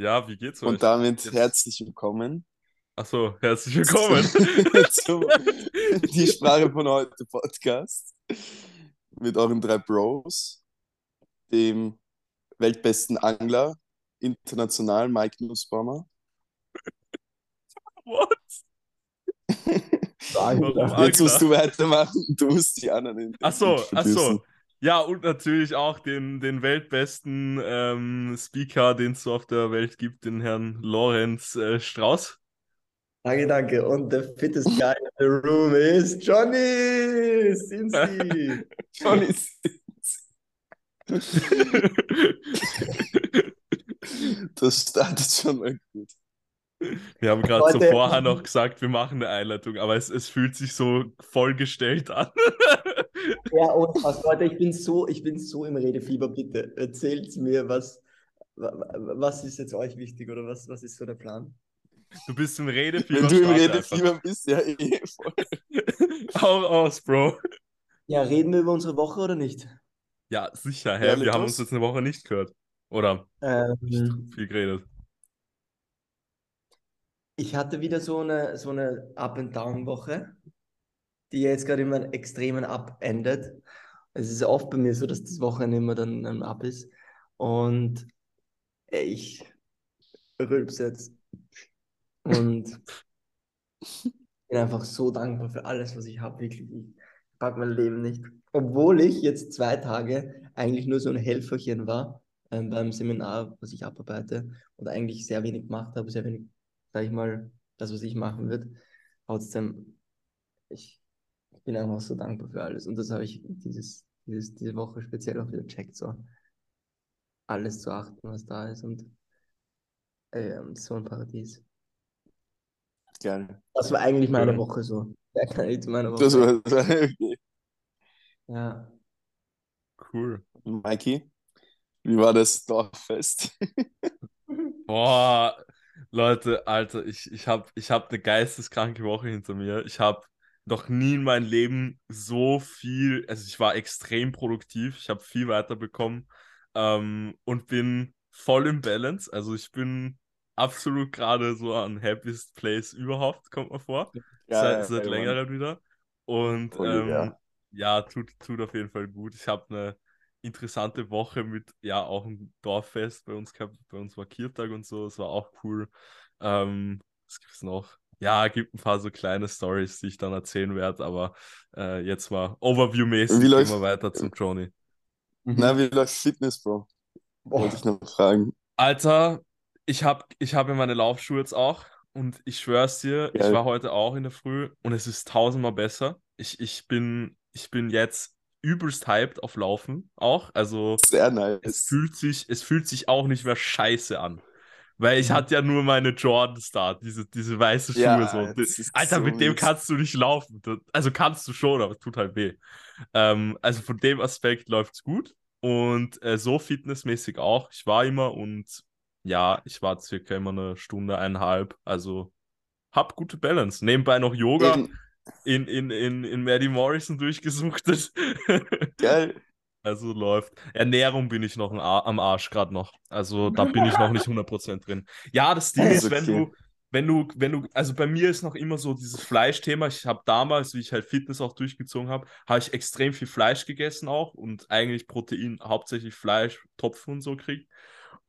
Ja, wie geht's euch? Und damit Jetzt- herzlich willkommen Achso, herzlich willkommen. zum Die Sprache von heute Podcast mit euren drei Bros, dem weltbesten Angler, international Mike Nussbaumer. What? Warum Jetzt musst du weitermachen, du musst die anderen in- Achso, achso. Ja, und natürlich auch den, den weltbesten ähm, Speaker, den es so auf der Welt gibt, den Herrn Lorenz äh, Strauß. Danke, danke. Und the fittest guy in the room is Johnny Cincy. Johnny Das startet schon mal gut. Wir haben gerade so vorher noch gesagt, wir machen eine Einleitung, aber es, es fühlt sich so vollgestellt an. Ja, und was, Leute, ich bin so, ich bin so im Redefieber, bitte. Erzählt mir, was, wa- wa- was ist jetzt euch wichtig oder was, was ist so der Plan? Du bist im Redefieber. Wenn du im Redefieber bist, ja eh voll. einfach. Hau raus, Bro. Ja, reden wir über unsere Woche oder nicht? Ja, sicher, hä? Ja, wir haben uns jetzt eine Woche nicht gehört. Oder nicht Ähm, viel geredet. Ich hatte wieder so eine, so eine Up-and-Down-Woche, die jetzt gerade immer einen extremen Up endet. Es ist oft bei mir so, dass das Wochenende immer dann ein Up ist. Und ich rülps jetzt. Und bin einfach so dankbar für alles, was ich habe. Wirklich, ich pack mein Leben nicht. Obwohl ich jetzt zwei Tage eigentlich nur so ein Helferchen war ähm, beim Seminar, was ich abarbeite und eigentlich sehr wenig gemacht habe, sehr wenig, sag ich mal, das, was ich machen wird. Trotzdem, ich bin einfach so dankbar für alles. Und das habe ich dieses, dieses, diese Woche speziell auch wieder checkt, so alles zu achten, was da ist und ähm, so ein Paradies. Geil. Das war eigentlich meine Schön. Woche so. Ja, kann ich zu meiner Woche. Das war, das war okay. ja. Cool. Mikey, wie war das Dorffest? Boah, Leute, Alter, ich, ich habe ich hab eine geisteskranke Woche hinter mir. Ich habe noch nie in meinem Leben so viel, also ich war extrem produktiv, ich habe viel weiterbekommen ähm, und bin voll im Balance. Also ich bin absolut gerade so an happiest place überhaupt, kommt mir vor. seit, seit Mann. längerem wieder. Und Voll, ähm, ja. ja, tut, tut auf jeden Fall gut. Ich habe eine interessante Woche mit, ja, auch ein Dorffest bei uns gehabt. Bei uns war Kirtag und so, es war auch cool. Ähm, was gibt's noch? Ja, gibt ein paar so kleine Stories, die ich dann erzählen werde, aber äh, jetzt mal Overview-mäßig wir weiter zum Johnny. Na, wie läuft Fitness, Bro? Wollte ich noch fragen. Alter, ich habe ich hab ja meine Laufschuhe jetzt auch und ich schwör's dir, ich Geil. war heute auch in der Früh und es ist tausendmal besser. Ich, ich, bin, ich bin jetzt übelst hyped auf Laufen auch. Also Sehr es nice. fühlt sich, es fühlt sich auch nicht mehr scheiße an. Weil ich hatte ja nur meine Jordans da, diese, diese weiße Schuhe Ja, so. Alter, so mit dem kannst du nicht laufen. Also kannst du schon, aber es tut halt weh. Ähm, also von dem Aspekt läuft's gut. Und äh, so fitnessmäßig auch. Ich war immer und ja, ich war circa immer eine Stunde, eineinhalb. Also hab gute Balance. Nebenbei noch Yoga Eben, in, in, in, in Maddie Morrison durchgesuchtet. geil. Also läuft. Ernährung bin ich noch am Arsch gerade noch. Also da bin ich noch nicht 100% drin. Ja, das Ding Ist ist, wenn okay. du, wenn du, wenn du, also bei mir ist noch immer so dieses Fleischthema. Ich habe damals, wie ich halt Fitness auch durchgezogen habe, habe ich extrem viel Fleisch gegessen auch und eigentlich Protein, hauptsächlich Fleisch, Topfen und so kriegt.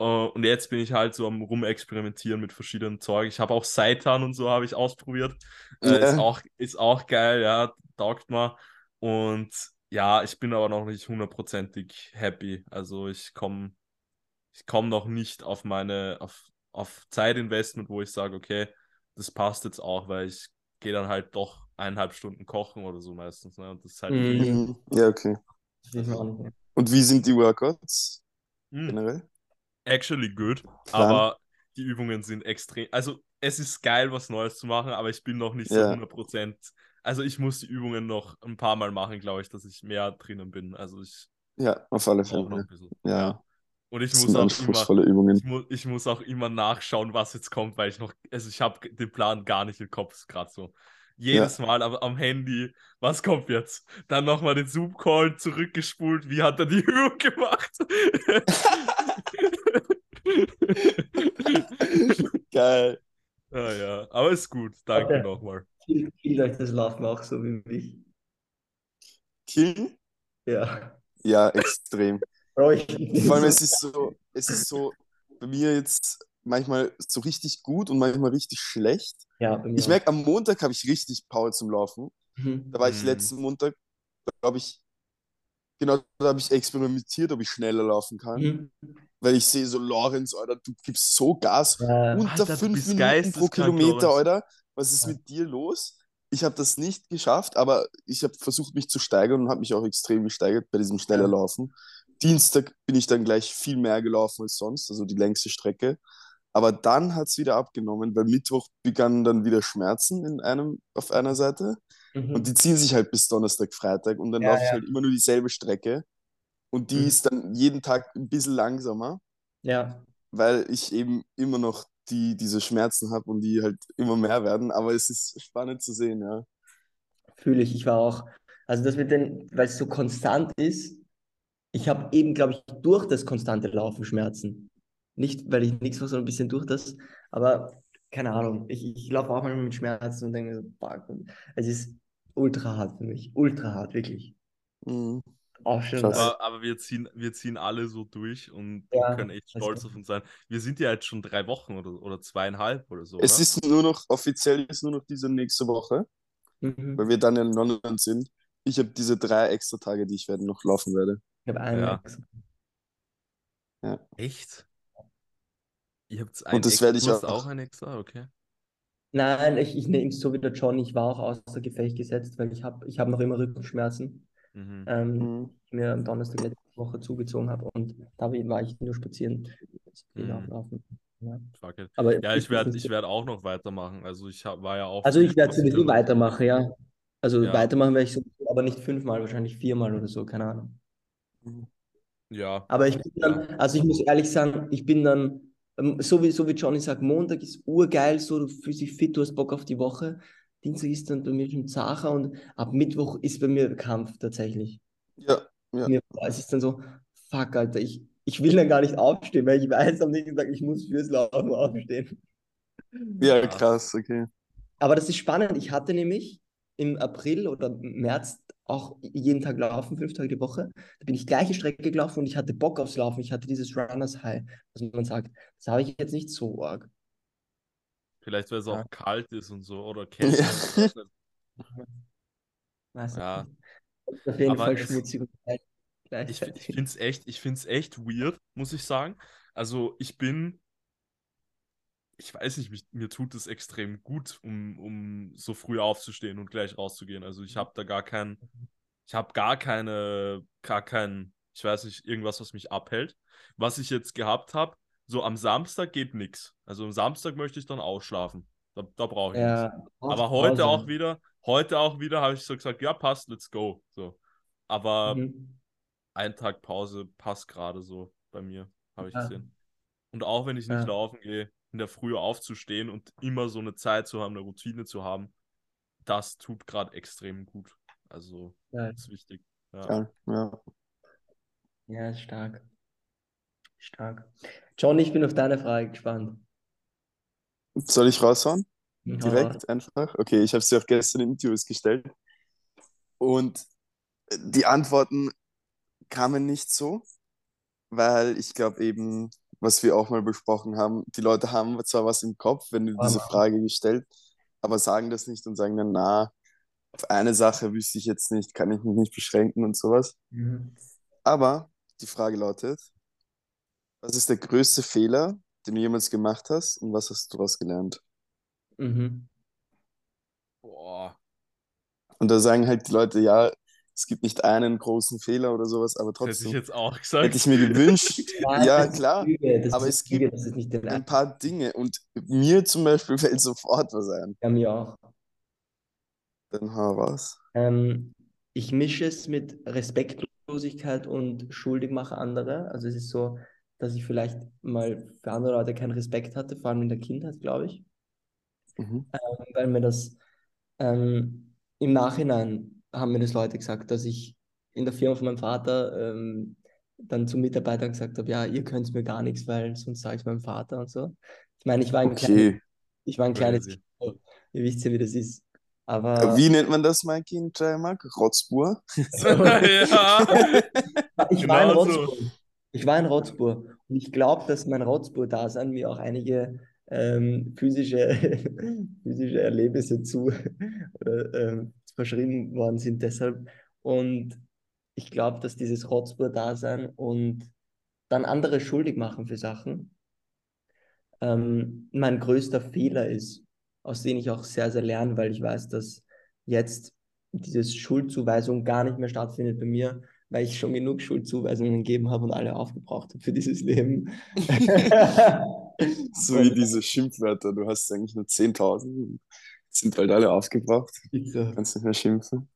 Äh, Und jetzt bin ich halt so am rumexperimentieren mit verschiedenen Zeug. Ich habe auch Seitan und so habe ich ausprobiert. Äh, ist, Ja. auch, ist auch geil, ja, taugt mal. Und ja, ich bin aber noch nicht hundertprozentig happy. Also ich komme ich komm noch nicht auf meine, auf, auf Zeitinvestment, wo ich sage, okay, das passt jetzt auch, weil ich gehe dann halt doch eineinhalb Stunden kochen oder so meistens. Ne? Und das ist halt Mhm. Mhm. Ja, okay. Ist mehr. Und wie sind die Workouts Mm, generell? Actually good, Plan? aber die Übungen sind extrem. Also es ist geil, was Neues zu machen, aber ich bin noch nicht so Ja. 100%. Also ich muss die Übungen noch ein paar Mal machen, glaube ich, dass ich mehr drinnen bin. Also ich Ja, auf alle Fälle. bisschen. Ja, Und ich das muss auch immer, Übungen. ich muss, ich muss auch immer nachschauen, was jetzt kommt, weil ich noch, also ich habe den Plan gar nicht im Kopf, gerade so. Jedes Mal aber am Handy, was kommt jetzt? Dann nochmal den Zoom-Call zurückgespult, wie hat er die Übung gemacht? Geil. Ja, ja. Aber ist gut. Danke Okay. nochmal. Viel, viel euch das Laufen auch so wie mich. Killen? Ja. Ja, extrem. Bro, ich, Vor allem, es ist so, es ist so bei mir jetzt manchmal so richtig gut und manchmal richtig schlecht. ja, Ich merke, am Montag habe ich richtig Power zum Laufen. Mhm. Da war ich Mhm. letzten Montag, habe ich, genau, da habe ich experimentiert, ob ich schneller laufen kann. Mhm. Weil ich sehe so, Lorenz, Alter, du gibst so Gas. Ja, Unter Alter, fünf Minuten pro geisteskrank, Kilometer, Lorenz. Alter. Was ist Ja. mit dir los? Ich habe das nicht geschafft, aber ich habe versucht, mich zu steigern und habe mich auch extrem gesteigert bei diesem schneller Ja. Laufen. Dienstag bin ich dann gleich viel mehr gelaufen als sonst, also die längste Strecke. Aber dann hat es wieder abgenommen, weil Mittwoch begannen dann wieder Schmerzen in einem, auf einer Seite. mhm. Und die ziehen sich halt bis Donnerstag, Freitag. Und dann Ja, laufe ich ja. halt immer nur dieselbe Strecke. Und die Mhm. ist dann jeden Tag ein bisschen langsamer ja. weil ich eben immer noch die, diese Schmerzen habe und die halt immer mehr werden. Aber es ist spannend zu sehen, ja. Fühle ich, ich war auch. Also das mit den, weil es so konstant ist, ich habe eben, glaube ich, durch das konstante Laufen Schmerzen. Nicht, weil ich nichts mache, sondern ein bisschen durch das. Aber keine Ahnung, ich, ich laufe auch manchmal mit Schmerzen und denke, so, fuck. Es ist ultra hart für mich. Ultra hart, wirklich. Mhm. Auch. Also, Aber, aber wir, ziehen, wir ziehen alle so durch und Ja, können echt das stolz auf uns sein. Wir sind ja jetzt schon drei Wochen oder, oder zweieinhalb oder so, Es oder? ist nur noch, offiziell ist nur noch diese nächste Woche, mhm. weil wir dann in London sind. Ich habe diese drei extra Tage, die ich werden noch laufen werde. Ich habe einen Ja. extra. Echt? Ihr habt einen das extra, werde ich auch- auch ein extra, okay. Nein, ich, ich nehme es so wie der John. Ich war auch außer Gefecht gesetzt, weil ich habe ich hab noch immer Rückenschmerzen. Mhm. Ähm, Mhm. ich mir am Donnerstag letzte Woche zugezogen habe und da war ich nur spazieren. Mhm. Ja. Aber Ja, ich werde ich werd auch noch weitermachen. Also ich hab, war ja auch. Also ich werde sowieso und- weitermachen, ja. Also Ja. weitermachen werde ich so, aber nicht fünfmal, wahrscheinlich viermal oder so, keine Ahnung. Ja. Aber ich bin dann, also ich muss ehrlich sagen, ich bin dann, so wie, so wie Johnny sagt, Montag ist urgeil, so du fühlst dich fit, du hast Bock auf die Woche. Dienstag ist dann bei mir schon Sache und ab Mittwoch ist bei mir Kampf tatsächlich. Ja, ja. Mir, es ist dann so, fuck, Alter, ich, ich will dann gar nicht aufstehen, weil ich weiß am nächsten Tag, ich muss fürs Laufen aufstehen. Ja. krass, okay. Aber das ist spannend. Ich hatte nämlich im April oder März auch jeden Tag laufen, fünf Tage die Woche. Da bin ich gleiche Strecke gelaufen und ich hatte Bock aufs Laufen. Ich hatte dieses Runners High, was man sagt. Das habe ich jetzt nicht so arg. Vielleicht, weil es auch Ja. kalt ist und so. Oder kälter. Ja. Ja. Ist Auf jeden Aber Fall schmutzig und kalt Ich, ich finde es echt, ich find's echt weird, muss ich sagen. Also ich bin, ich weiß nicht, mich, mir tut es extrem gut, um, um so früh aufzustehen und gleich rauszugehen. Also ich habe da gar kein, ich habe gar keine, gar kein, ich weiß nicht, irgendwas, was mich abhält. Was ich jetzt gehabt habe, so am Samstag geht nichts. Also am Samstag möchte ich dann ausschlafen. Da, da brauche ich nichts. Ja, Aber heute auch wieder, heute auch wieder habe ich so gesagt, ja, passt, let's go. So. Aber Mhm. ein Tag Pause passt gerade so bei mir, habe ich Ja. gesehen. Und auch wenn ich nicht Ja. laufen gehe, in der Früh aufzustehen und immer so eine Zeit zu haben, eine Routine zu haben, das tut gerade extrem gut. Also, Ja, ist wichtig. Ja. Ja, ja. ja, ist stark. Stark. John, ich bin auf deine Frage gespannt. Soll ich raushauen? Hau raus. Direkt einfach? Okay, ich habe sie auch gestern in Interviews gestellt. Und die Antworten kamen nicht so, weil ich glaube eben, was wir auch mal besprochen haben, die Leute haben zwar was im Kopf, wenn du diese Frage gestellt, aber sagen das nicht und sagen dann, na, auf eine Sache wüsste ich jetzt nicht, kann ich mich nicht beschränken und sowas. Mhm. Aber die Frage lautet, was ist der größte Fehler, den du jemals gemacht hast und was hast du daraus gelernt? Mhm. Boah. Und da sagen halt die Leute, ja, es gibt nicht einen großen Fehler oder sowas, aber Das hätte ich trotzdem jetzt auch gesagt. hätte ich mir gewünscht, ja das ist klar, Lüge, das aber es gibt Lüge, das ist nicht den ein paar Dinge und mir zum Beispiel fällt sofort was ein. Ja, mir auch. Dann hau raus. Ähm, ich mische es mit Respektlosigkeit und schuldig mache andere. Also es ist so, dass ich vielleicht mal für andere Leute keinen Respekt hatte, vor allem in der Kindheit, glaube ich. Mhm. Ähm, weil mir das ähm, im Nachhinein haben mir das Leute gesagt, dass ich in der Firma von meinem Vater ähm, dann zum Mitarbeiter gesagt habe, ja, ihr könnt mir gar nichts, weil sonst sage ich meinem Vater und so. Ich meine, ich war ein, kleines, Okay. ich war ein kleines. Kind, ihr wisst ja, wie das ist. Aber Wie nennt man das, Mikey, in Steiermark? Rotzbur? ja. ich war ein Genau so. Rotzbur. Ich war ein Rotzbur. Und ich glaube, dass mein Rotzbur-Dasein mir auch einige ähm, physische, physische Erlebnisse zu ähm, verschrieben worden sind deshalb. Und ich glaube, dass dieses Rotzbur-Dasein und dann andere schuldig machen für Sachen ähm, mein größter Fehler ist, aus dem ich auch sehr, sehr lerne, weil ich weiß, dass jetzt diese Schuldzuweisung gar nicht mehr stattfindet bei mir, weil ich schon genug Schuldzuweisungen gegeben habe und alle aufgebraucht habe für dieses Leben. So wie diese Schimpfwörter. Du hast eigentlich nur 10.000. und Sind bald alle aufgebraucht. So. Kannst nicht mehr schimpfen.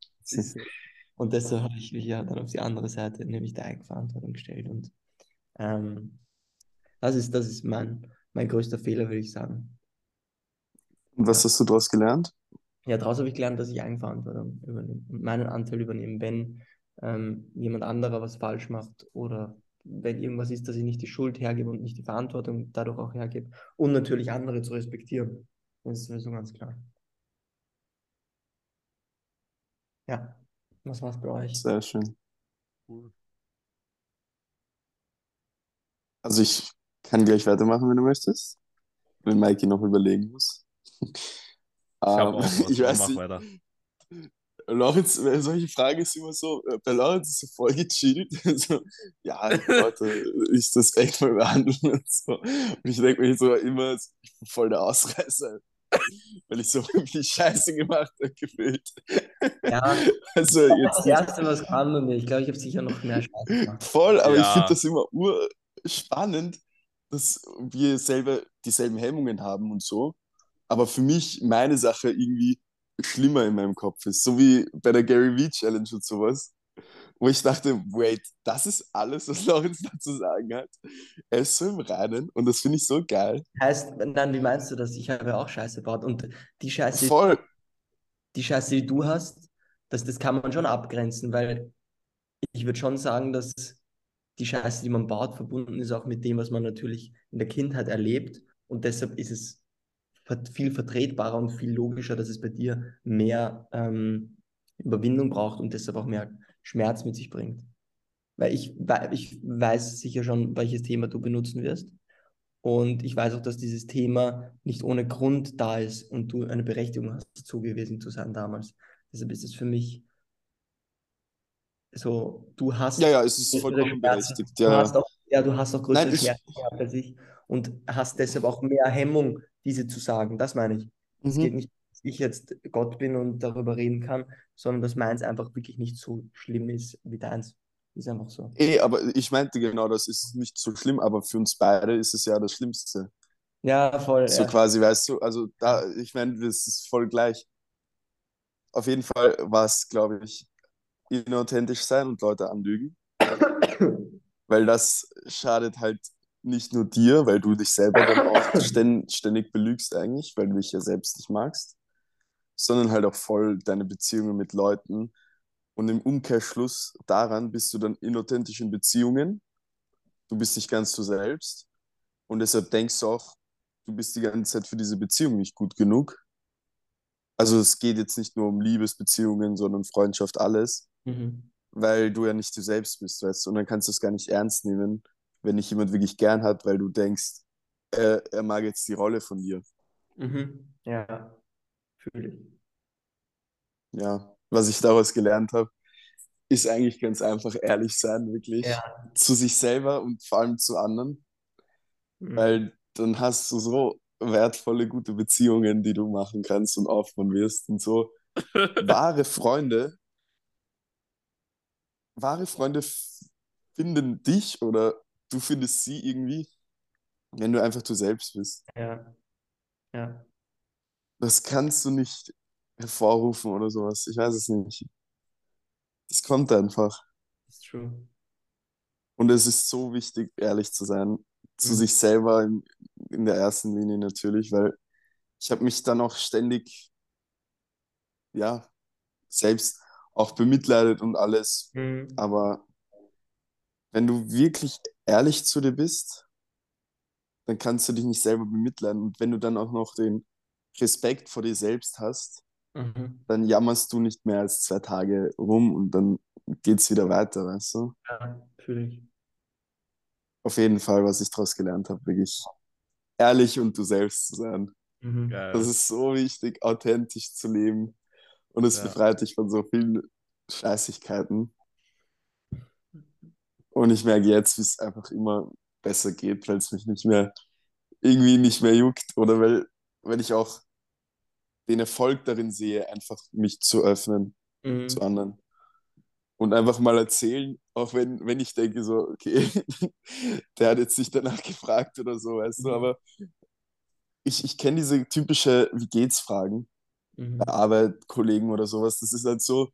Und deshalb habe ich mich ja dann auf die andere Seite, nämlich der Eigenverantwortung gestellt. Und ähm, das ist, das ist mein, mein größter Fehler, würde ich sagen. Und was hast du daraus gelernt? Ja, daraus habe ich gelernt, dass ich Eigenverantwortung übernehme und meinen Anteil übernehme, wenn ähm, jemand anderer was falsch macht oder wenn irgendwas ist, dass ich nicht die Schuld hergebe und nicht die Verantwortung dadurch auch hergebe und natürlich andere zu respektieren. Das ist sowieso ganz klar. Ja, was war's bei euch? Sehr schön. Cool. Also ich kann gleich weitermachen, wenn du möchtest. Wenn Mikey noch überlegen muss. Ich Ähm, auch was. ich weiß Mach nicht, weiter. Lorenz, solche Fragen ist immer so, äh, bei Lorenz ist so voll gechillt. So, ja, Leute, ich respektvoll behandeln und so. Und ich denke mir so immer, ich bin voll der Ausreißer. Weil ich so viel Scheiße gemacht habe, gefühlt. Ja, Also das jetzt nicht erste, was kam bei mir. Ich glaube, ich habe sicher noch mehr Spaß gemacht. voll, aber ich Ja. finde das immer urspannend, dass wir selber dieselben Hemmungen haben und so. Aber für mich meine Sache irgendwie schlimmer in meinem Kopf ist. So wie bei der Gary Vee Challenge und sowas. Wo ich dachte, wait, das ist alles, was Lorenz da zu sagen hat. Er ist so im Reinen und das finde ich so geil. Heißt, dann, wie meinst du das? Ich habe ja auch Scheiße gebaut und die Scheiße, Voll. die Scheiße, die du hast, das, das kann man schon abgrenzen, weil ich würde schon sagen, dass die Scheiße, die man baut, verbunden ist auch mit dem, was man natürlich in der Kindheit erlebt. Und deshalb ist es viel vertretbarer und viel logischer, dass es bei dir mehr ähm, Überwindung braucht und deshalb auch mehr Schmerz mit sich bringt. Weil ich, ich weiß sicher schon, welches Thema du benutzen wirst. Und ich weiß auch, dass dieses Thema nicht ohne Grund da ist und du eine Berechtigung hast, zugewiesen zu sein damals. Deshalb ist es für mich so, du hast Ja, ja, es ist vollkommen berechtigt. Du Ja, hast auch, ja, du hast auch größere Nein, Schmerzen gehabt als ich und hast deshalb auch mehr Hemmung, diese zu sagen. Das meine ich. Es Mhm. geht nicht, dass ich jetzt Gott bin und darüber reden kann, sondern dass meins einfach wirklich nicht so schlimm ist wie deins. Ist einfach so. Eh, aber ich meinte genau, das ist nicht so schlimm, aber für uns beide ist es ja das Schlimmste. Ja, voll. So ja. quasi, weißt du, also da, ich meine, das ist voll gleich. Auf jeden Fall war es, glaube ich, inauthentisch sein und Leute anlügen, weil das schadet halt nicht nur dir, weil du dich selber dann auch ständ, ständig belügst eigentlich, weil du dich ja selbst nicht magst, sondern halt auch voll deine Beziehungen mit Leuten. Und im Umkehrschluss daran bist du dann inauthentisch in Beziehungen. Du bist nicht ganz du selbst. Und deshalb denkst du auch, du bist die ganze Zeit für diese Beziehung nicht gut genug. Also es geht jetzt nicht nur um Liebesbeziehungen, sondern Freundschaft, alles, Mhm. weil du ja nicht du selbst bist, weißt du. Und dann kannst du es gar nicht ernst nehmen, wenn dich jemand wirklich gern hat, weil du denkst, er, er mag jetzt die Rolle von dir. Mhm. Ja, fühle ich. Ja, was ich daraus gelernt habe, ist eigentlich ganz einfach ehrlich sein, wirklich. Ja. Zu sich selber und vor allem zu anderen, Mhm. weil dann hast du so wertvolle, gute Beziehungen, die du machen kannst und aufbauen wirst und so. Wahre Freunde, wahre Freunde finden dich oder du findest sie irgendwie, wenn du einfach du selbst bist. Ja. Ja. Das kannst du nicht hervorrufen oder sowas. Ich weiß es nicht. Das kommt einfach. Ist true. Und es ist so wichtig, ehrlich zu sein. Zu Mhm. sich selber in, in der ersten Linie natürlich, weil ich habe mich dann auch ständig, ja, selbst auch bemitleidet und alles. Mhm. Aber wenn du wirklich ehrlich zu dir bist, dann kannst du dich nicht selber bemitleiden. Und wenn du dann auch noch den Respekt vor dir selbst hast, Mhm. dann jammerst du nicht mehr als zwei Tage rum und dann geht's wieder weiter, weißt du? Ja, fühle ich. Auf jeden Fall, was ich daraus gelernt habe, wirklich ehrlich und du selbst zu sein. Mhm. Das ist so wichtig, authentisch zu leben. Und es Ja. befreit dich von so vielen Scheißigkeiten. Und ich merke jetzt, wie es einfach immer besser geht, weil es mich nicht mehr irgendwie nicht mehr juckt oder weil, weil ich auch den Erfolg darin sehe, einfach mich zu öffnen Mhm. zu anderen. Und einfach mal erzählen, auch wenn, wenn ich denke, so, okay, der hat jetzt nicht danach gefragt oder so, weißt du, Mhm. aber ich, ich kenne diese typische Wie geht's Fragen Mhm. bei Arbeit, Kollegen oder sowas. Das ist halt so,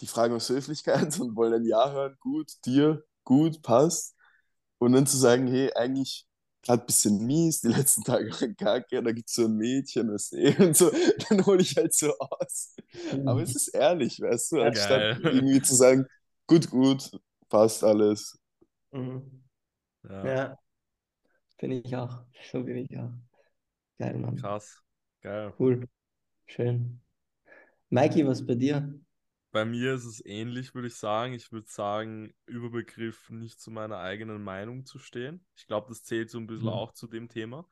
die fragen aus Höflichkeit und wollen ein Ja hören, gut, dir, gut, passt. Und dann zu sagen, hey, eigentlich gerade ein bisschen mies, die letzten Tage waren kacke, da gibt es so ein Mädchen, was eh und so, dann hole ich halt so aus. Aber es ist ehrlich, weißt du, anstatt Geil. irgendwie zu sagen, gut, gut, passt alles. Mhm. Ja, Ja, finde ich auch. So bin ich auch. Geil, Mann. krass. Geil. Cool. Schön. Mikey, was bei dir? Bei mir ist es ähnlich, würde ich sagen. Ich würde sagen, Überbegriff nicht zu meiner eigenen Meinung zu stehen. Ich glaube, das zählt so ein bisschen Mhm. auch zu dem Thema.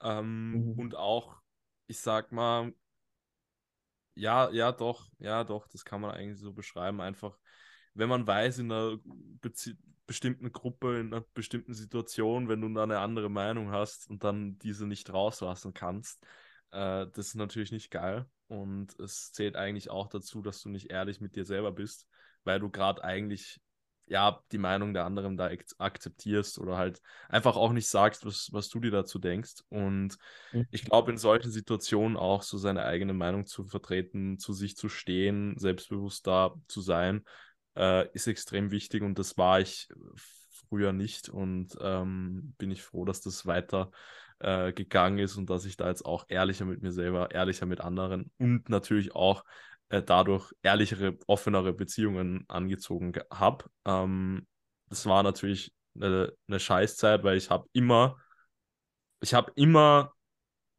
Ähm, Mhm. Und auch, ich sag mal, ja, ja, doch, ja, doch, das kann man eigentlich so beschreiben. Einfach, wenn man weiß, in einer Bezie bestimmten Gruppe, in einer bestimmten Situation, wenn du da eine andere Meinung hast und dann diese nicht rauslassen kannst, äh, das ist natürlich nicht geil. Und es zählt eigentlich auch dazu, dass du nicht ehrlich mit dir selber bist, weil du gerade eigentlich ja die Meinung der anderen da ak akzeptierst oder halt einfach auch nicht sagst, was, was du dir dazu denkst. Und Mhm. ich glaube, in solchen Situationen auch so seine eigene Meinung zu vertreten, zu sich zu stehen, selbstbewusst da zu sein, äh, ist extrem wichtig und das war ich früher nicht und ähm, bin ich froh, dass das weiter äh, gegangen ist und dass ich da jetzt auch ehrlicher mit mir selber, ehrlicher mit anderen und natürlich auch äh, dadurch ehrlichere, offenere Beziehungen angezogen habe. Ähm, das war natürlich eine, eine Scheißzeit, weil ich habe immer, ich habe immer,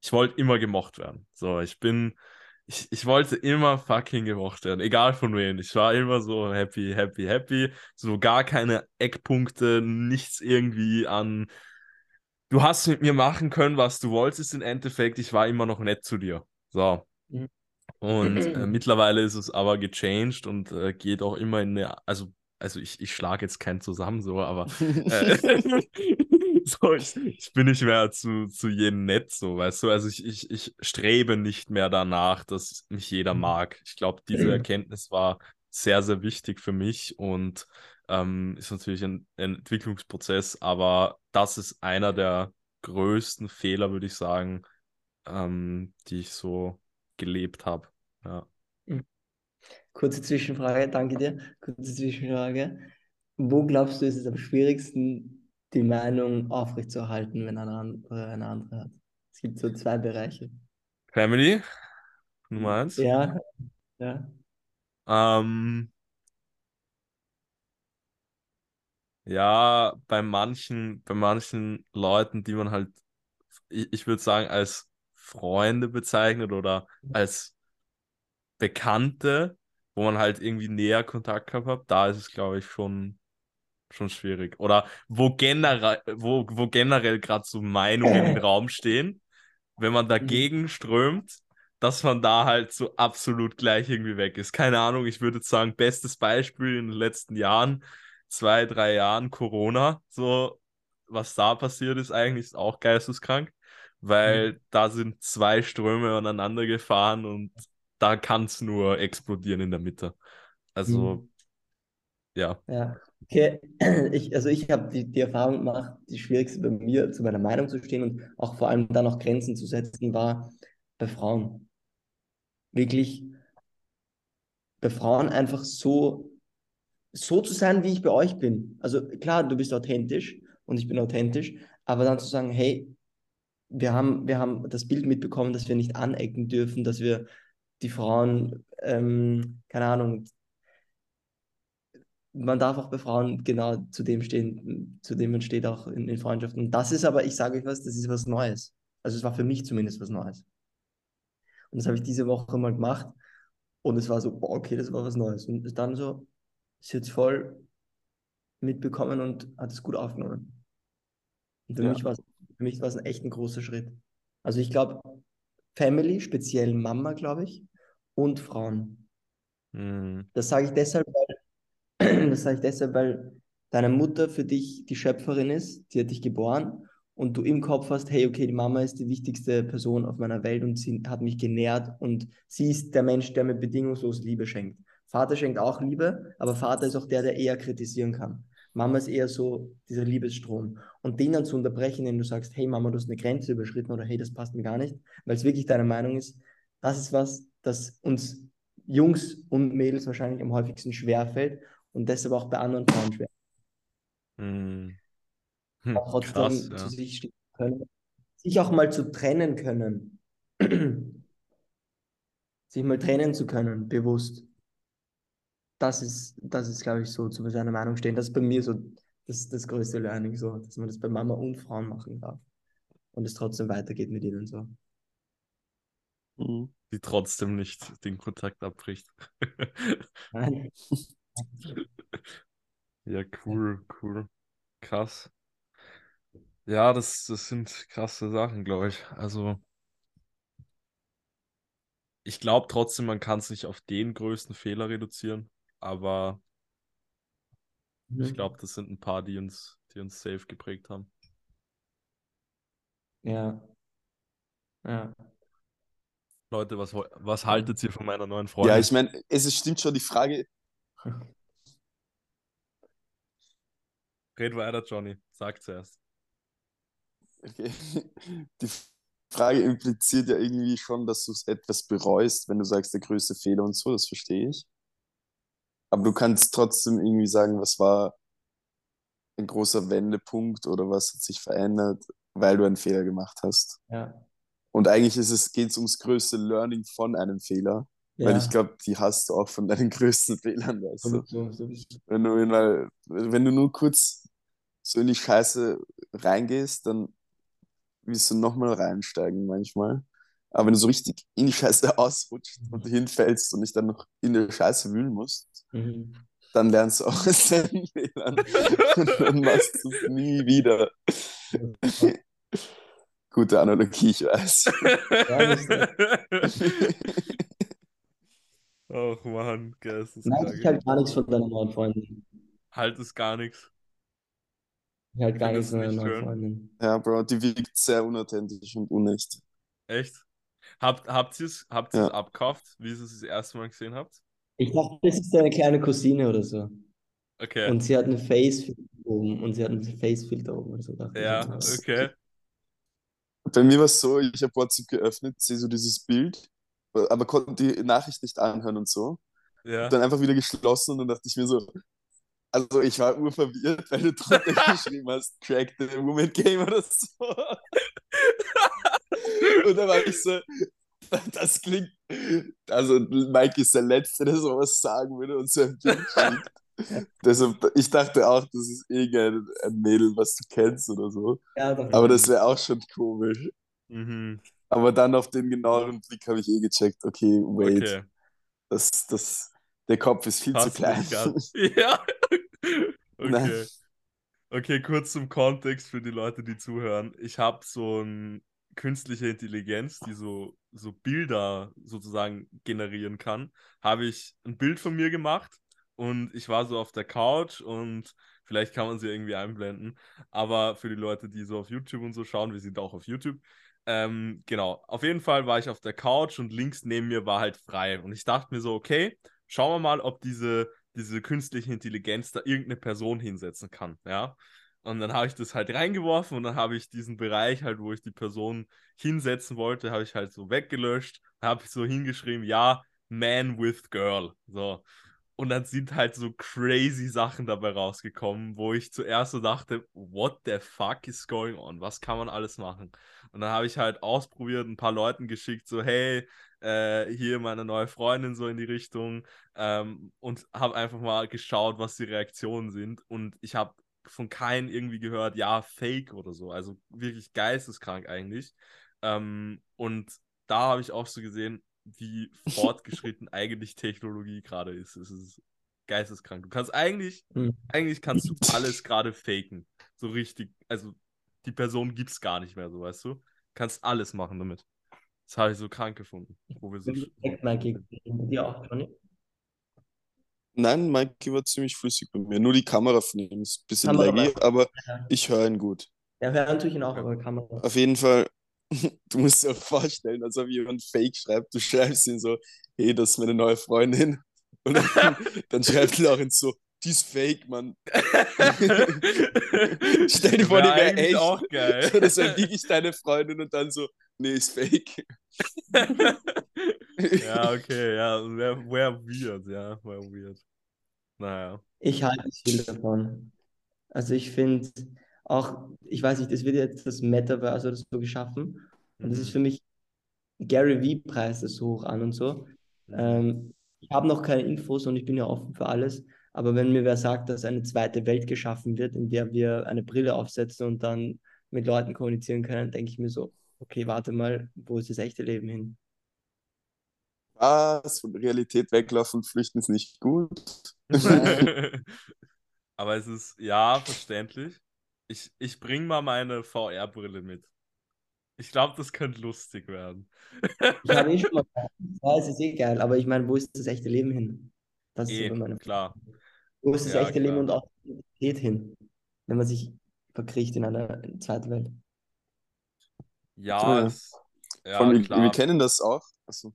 ich wollte immer gemocht werden. So, ich bin, ich, ich wollte immer fucking gemocht werden, egal von wem. Ich war immer so happy, happy, happy. So gar keine Eckpunkte, nichts irgendwie an. Du hast mit mir machen können, was du wolltest im Endeffekt. Ich war immer noch nett zu dir. So. Mhm. Und äh, mittlerweile ist es aber gechanged und äh, geht auch immer in eine, also, also ich, ich schlage jetzt keinen zusammen so, aber äh, so, ich, ich bin nicht mehr zu, zu jedem nett, so, weißt du? Also ich, ich, ich strebe nicht mehr danach, dass mich jeder Mhm. mag. Ich glaube, diese Erkenntnis war sehr, sehr wichtig für mich und ähm, ist natürlich ein, ein Entwicklungsprozess, aber das ist einer der größten Fehler, würde ich sagen, ähm, die ich so gelebt habe. Ja. Kurze Zwischenfrage, danke dir. Kurze Zwischenfrage. Wo glaubst du, ist es am schwierigsten, die Meinung aufrechtzuerhalten, wenn einer andere eine andere hat? Es gibt so zwei Bereiche. Family, Nummer eins. Ja, ja. Ähm, ja, bei manchen, bei manchen Leuten, die man halt, ich, ich würde sagen, als Freunde bezeichnet oder als Bekannte, wo man halt irgendwie näher Kontakt gehabt hat, da ist es, glaube ich, schon, schon schwierig. Oder wo generell, wo, wo generell gerade so Meinungen im Raum stehen, wenn man dagegen strömt, dass man da halt so absolut gleich irgendwie weg ist. Keine Ahnung, ich würde sagen, bestes Beispiel in den letzten Jahren, zwei, drei Jahren Corona, so was da passiert ist eigentlich, ist auch geisteskrank, weil da sind zwei Ströme aneinander gefahren und da kann es nur explodieren in der Mitte. Also, Mhm. ja. Ja, okay. Ich, also ich habe die, die Erfahrung gemacht, die schwierigste bei mir, zu meiner Meinung zu stehen und auch vor allem dann noch Grenzen zu setzen, war bei Frauen. Wirklich bei Frauen einfach so, so zu sein, wie ich bei euch bin. Also klar, du bist authentisch und ich bin authentisch, aber dann zu sagen, hey, wir haben, wir haben das Bild mitbekommen, dass wir nicht anecken dürfen, dass wir die Frauen, ähm, keine Ahnung, man darf auch bei Frauen genau zu dem stehen, zu dem man steht auch in, in Freundschaften. Und das ist aber, ich sage euch was, das ist was Neues. Also es war für mich zumindest was Neues. Und das habe ich diese Woche mal gemacht und es war so, okay, das war was Neues. Und dann so, ist jetzt voll mitbekommen und hat es gut aufgenommen. Und für Ja. mich war es für mich war es ein echt ein großer Schritt. Also ich glaube, Family, speziell Mama, glaube ich, und Frauen. Hm. Das sage ich deshalb, weil, das sage ich deshalb, weil deine Mutter für dich die Schöpferin ist, die hat dich geboren und du im Kopf hast, hey, okay, die Mama ist die wichtigste Person auf meiner Welt und sie hat mich genährt und sie ist der Mensch, der mir bedingungslos Liebe schenkt. Vater schenkt auch Liebe, aber Vater ist auch der, der eher kritisieren kann. Mama ist eher so dieser Liebesstrom. Und den dann zu unterbrechen, indem du sagst, hey Mama, du hast eine Grenze überschritten oder hey, das passt mir gar nicht, weil es wirklich deine Meinung ist, das ist was, das uns Jungs und Mädels wahrscheinlich am häufigsten schwerfällt und deshalb auch bei anderen Frauen schwer. Hm. Hm, Aber trotzdem krass, zu ja. sich stehen können, sich auch mal zu trennen können. sich mal trennen zu können, bewusst. Das ist, das ist, glaube ich, so zu seiner Meinung stehen. Das ist bei mir so das, das größte Learning, so, dass man das bei Mama und Frauen machen darf. Und es trotzdem weitergeht mit ihnen so. Mhm. Die trotzdem nicht den Kontakt abbricht. Nein. Ja, cool, cool. Krass. Ja, das, das sind krasse Sachen, glaube ich. Also, ich glaube trotzdem, man kann es nicht auf den größten Fehler reduzieren, aber ich Mhm. glaube, das sind ein paar, die uns, die uns safe geprägt haben. Ja. Ja. Leute, was, was haltet ihr von meiner neuen Ja, Freundin? ich meine, es ist, stimmt schon die Frage, Red weiter, Johnny. Sag zuerst. okay, die Frage impliziert ja irgendwie schon, dass du etwas bereust, wenn du sagst, der größte Fehler und so, das verstehe ich. Aber du kannst trotzdem irgendwie sagen, was war ein großer Wendepunkt oder was hat sich verändert, weil du einen Fehler gemacht hast. Ja. Und eigentlich ist es, geht es ums größte Learning von einem Fehler, weil Ja. ich glaube, die hast du auch von deinen größten Fehlern, weißt du. Wenn du, mal, wenn du nur kurz so in die Scheiße reingehst, dann willst du nochmal reinsteigen manchmal. Aber wenn du so richtig in die Scheiße ausrutscht und hinfällst und dich dann noch in der Scheiße wühlen musst, Mhm. dann lernst du auch aus deinen Fehlern und dann machst du es nie wieder. Gute Analogie, ich weiß. das Och Mann, Nein, ich geisteskrank. halt gar nichts von deiner neuen Freundin. Halt es gar nichts. Ich halt gar nichts von deiner neuen? Freundin. Ja, Bro, die wirkt sehr unauthentisch und unecht. Echt? Habt, habt ihr es habt ihr's Ja. abgekauft, wie ihr es das erste Mal gesehen habt? Ich dachte, das ist deine kleine Cousine oder so. Okay. Und sie hat eine Facefilter oben und sie hat einen Facefilter oben oder so. Dachte ich. Ja, okay. Bei mir war es so, ich habe WhatsApp geöffnet, sehe so dieses Bild, aber konnte die Nachricht nicht anhören und so. Ja. Dann einfach wieder geschlossen und dann dachte ich mir so, also ich war urverwirrt, weil du drunter geschrieben hast, Crack the Woman Game oder so. Und dann war ich so, das klingt, also Mike ist der Letzte, der sowas sagen würde und so ein Bild schickt. Deshalb, ich dachte auch, das ist irgendein ein Mädel, was du kennst oder so. Ja, doch. Aber das wäre auch schon komisch. Mhm. Aber dann auf den genaueren Blick habe ich eh gecheckt, okay, wait, Okay. das, das, der Kopf ist viel zu Passt klein. nicht ganz. Ja. Okay. Nein. Okay, kurz zum Kontext für die Leute, die zuhören. Ich habe so eine künstliche Intelligenz, die so, so Bilder sozusagen generieren kann. Habe ich ein Bild von mir gemacht und ich war so auf der Couch und vielleicht kann man sie irgendwie einblenden. Aber für die Leute, die so auf YouTube und so schauen, wir sind auch auf YouTube. Ähm, genau, auf jeden Fall war ich auf der Couch und links neben mir war halt frei. Und ich dachte mir so, okay, schauen wir mal, ob diese, diese künstliche Intelligenz da irgendeine Person hinsetzen kann, ja. Und dann habe ich das halt reingeworfen und dann habe ich diesen Bereich halt, wo ich die Person hinsetzen wollte, habe ich halt so weggelöscht, habe ich so hingeschrieben, ja, Man with Girl, so. und dann sind halt so crazy Sachen dabei rausgekommen, wo ich zuerst so dachte, what the fuck is going on? Was kann man alles machen? Und dann habe ich halt ausprobiert, ein paar Leuten geschickt, so, hey, äh, hier meine neue Freundin so in die Richtung ähm, und habe einfach mal geschaut, was die Reaktionen sind. Und ich habe von keinem irgendwie gehört, ja, fake oder so. Also wirklich geisteskrank eigentlich. Ähm, und da habe ich auch so gesehen, wie fortgeschritten eigentlich Technologie gerade ist. Es ist geisteskrank. Du kannst eigentlich, mhm. eigentlich kannst du alles gerade faken. So richtig. Also die Person gibt es gar nicht mehr, so weißt du. Kannst alles machen damit. Das habe ich so krank gefunden. Wo wir so dir auch, Johnny? Nein, Mikey war ziemlich flüssig bei mir. Nur die Kamera von ihm ist ein bisschen laggy, aber ja. ich höre ihn gut. Ja, hören tue ich ihn auch, aber Kamera. Auf jeden Fall du musst dir vorstellen, als ob jemand Fake schreibt. Du schreibst ihm so, hey, das ist meine neue Freundin. Und dann, dann schreibt Laurenz so, die ist fake, Mann. Stell dir vor, die wäre echt. auch geil. Das wäre wirklich deine Freundin und dann so, nee, ist fake. ja, okay, ja, wäre wär weird, ja, wäre weird. Naja. Ich halte viel davon. Also ich finde, auch, ich weiß nicht, es wird jetzt das Metaverse oder so geschaffen. Und das ist mhm. für mich, Gary Vee preist das so hoch an und so. Ähm, ich habe noch keine Infos und ich bin ja offen für alles. Aber wenn mir wer sagt, dass eine zweite Welt geschaffen wird, in der wir eine Brille aufsetzen und dann mit Leuten kommunizieren können, denke ich mir so, okay, warte mal, wo ist das echte Leben hin? Was? Von Realität weglaufen und flüchten ist nicht gut. Aber es ist, ja, verständlich. Ich, ich bring mal meine VR-Brille mit. Ich glaube, das könnte lustig werden. ich habe eh schon mal Ja, es ist eh geil, aber ich meine, wo ist das echte Leben hin? Das eh, ist meine klar. Wo ist das ja, echte klar. Leben und auch die Identität hin, wenn man sich verkriecht in einer zweiten Welt? Ja, es, ja Von, klar. Wir kennen das auch. Achso.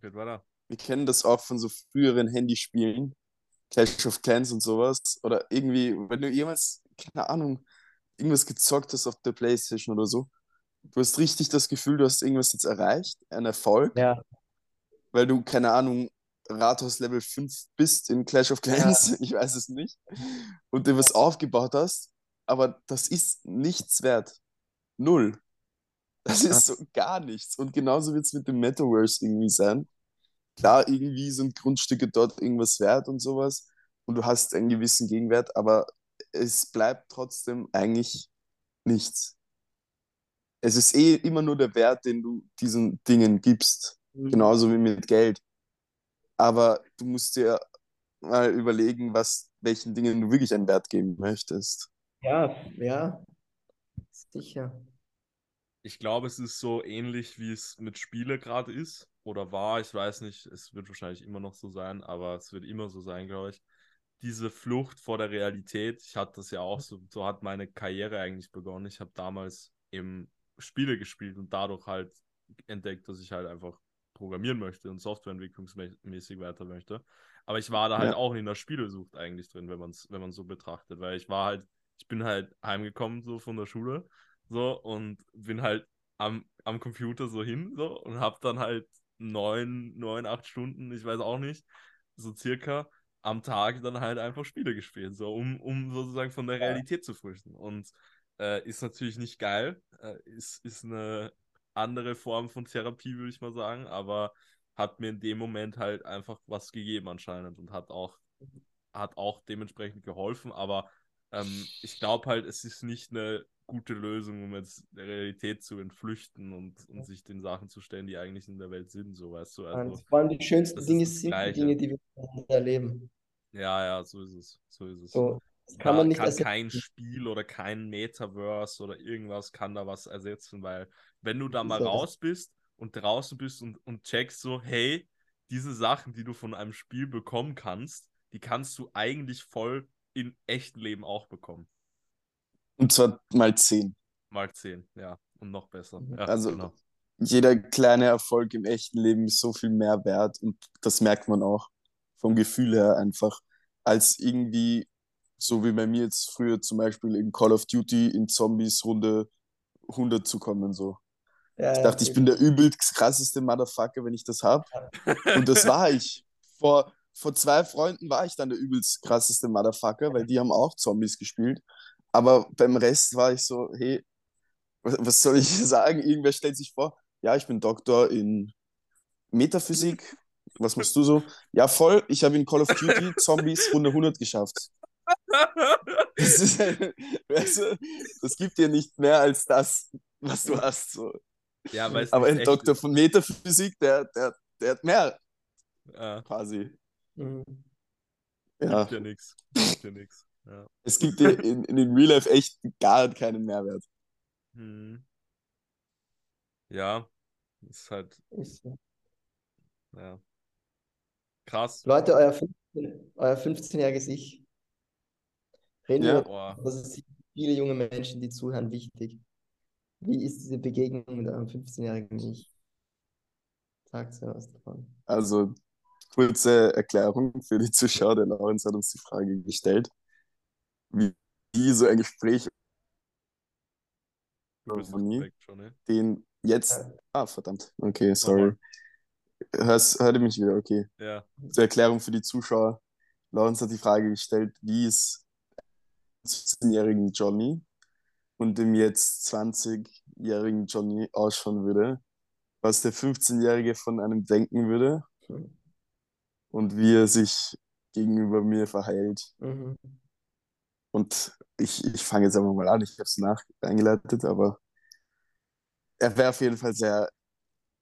Geht weiter. Wir kennen das auch von so früheren Handyspielen, Clash of Clans und sowas. Oder irgendwie, wenn du jemals, keine Ahnung, irgendwas gezockt hast auf der Playstation oder so, du hast richtig das Gefühl, du hast irgendwas jetzt erreicht, einen Erfolg. Ja. Weil du, keine Ahnung, Rathaus Level 5 bist in Clash of Clans, ja. ich weiß es nicht, und du was aufgebaut hast, aber das ist nichts wert. Null. Das ist so gar nichts. Und genauso wird es mit dem Metaverse irgendwie sein klar, irgendwie sind Grundstücke dort irgendwas wert und sowas und du hast einen gewissen Gegenwert, aber es bleibt trotzdem eigentlich nichts. Es ist eh immer nur der Wert, den du diesen Dingen gibst, mhm. genauso wie mit Geld. Aber du musst dir mal überlegen, was, welchen Dingen du wirklich einen Wert geben möchtest. Ja, ja, sicher. Ich glaube, es ist so ähnlich, wie es mit Spiele gerade ist oder war, ich weiß nicht, es wird wahrscheinlich immer noch so sein, aber es wird immer so sein, glaube ich. Diese Flucht vor der Realität, ich hatte das ja auch so, so hat meine Karriere eigentlich begonnen. Ich habe damals eben Spiele gespielt und dadurch halt entdeckt, dass ich halt einfach programmieren möchte und softwareentwicklungsmäßig weiter möchte. Aber ich war da halt ja. auch in der Spielesucht eigentlich drin, wenn man es wenn man so betrachtet, weil ich war halt, ich bin halt heimgekommen so von der Schule so und bin halt am, am Computer so hin so und habe dann halt neun, neun, acht Stunden, ich weiß auch nicht, so circa am Tag dann halt einfach Spiele gespielt, so um, um sozusagen von der Realität zu flüchten. Und äh, ist natürlich nicht geil, äh, ist, ist eine andere Form von Therapie, würde ich mal sagen, aber hat mir in dem Moment halt einfach was gegeben anscheinend und hat auch, hat auch dementsprechend geholfen, aber ähm, ich glaube halt, es ist nicht eine gute Lösung, um jetzt der Realität zu entflüchten und, und sich den Sachen zu stellen, die eigentlich in der Welt sind, so weißt du. Also, vor allem die schönsten Dinge sind die Dinge, die wir erleben. Ja, ja, so ist es. So ist es. So, kann man nicht kann kein Spiel oder kein Metaverse oder irgendwas kann da was ersetzen, weil wenn du da mal raus bist und draußen bist und, und checkst so, hey, diese Sachen, die du von einem Spiel bekommen kannst, die kannst du eigentlich voll im echten Leben auch bekommen. Und zwar mal zehn. Mal zehn, ja. Und noch besser. Ja, also genau. jeder kleine Erfolg im echten Leben ist so viel mehr wert und das merkt man auch vom Gefühl her einfach, als irgendwie, so wie bei mir jetzt früher zum Beispiel in Call of Duty in Zombies Runde 100 zu kommen. So. Ja, Ich dachte, ich bin der übelst krasseste Motherfucker, wenn ich das hab. Und das war ich. Vor, vor zwei Freunden war ich dann der übelst krasseste Motherfucker, weil die haben auch Zombies gespielt. Aber beim Rest war ich so, hey, was, soll ich sagen? Irgendwer stellt sich vor, ja, ich bin Doktor in Metaphysik. Was machst du so? Ja, voll. Ich habe in Call of Duty Zombies Runde 100 geschafft. Das, ist, weißt du, das gibt dir nicht mehr als das, was du hast. So. Ja, Aber ein Doktor ist. von Metaphysik, der, der, der hat mehr Ja, quasi. Mhm. Ja, gibt ja nichts. Gibt ja nichts. Ja. es gibt in, in den Real Life echt gar keinen Mehrwert. Hm. Ja, ist halt, Ist so. ja. Krass. Leute, euer 15, euer 15-jähriges Ich. Reden Ja. wir, das ist viele junge Menschen, die zuhören, wichtig. Wie ist diese Begegnung mit eurem 15-jährigen Ich? Sagt mir was davon. Also, kurze Erklärung für die Zuschauer. Der Lorenz hat uns die Frage gestellt, wie, wie so ein Gespräch Du bist noch nie. perfekt schon, ne? den jetzt. Ja. Ah, verdammt. Okay, sorry. Hörst, hört ihr mich wieder? Okay. Ja. Zur Erklärung für die Zuschauer. Lorenz hat die Frage gestellt, wie es 17-jährigen Johnny und dem jetzt 20-jährigen Johnny ausschauen würde, was der 15-Jährige von einem denken würde Hm. und wie er sich gegenüber mir verhält. Mhm. Und ich, ich fange jetzt einfach mal an, ich habe es nach eingeleitet, aber er wäre auf jeden Fall sehr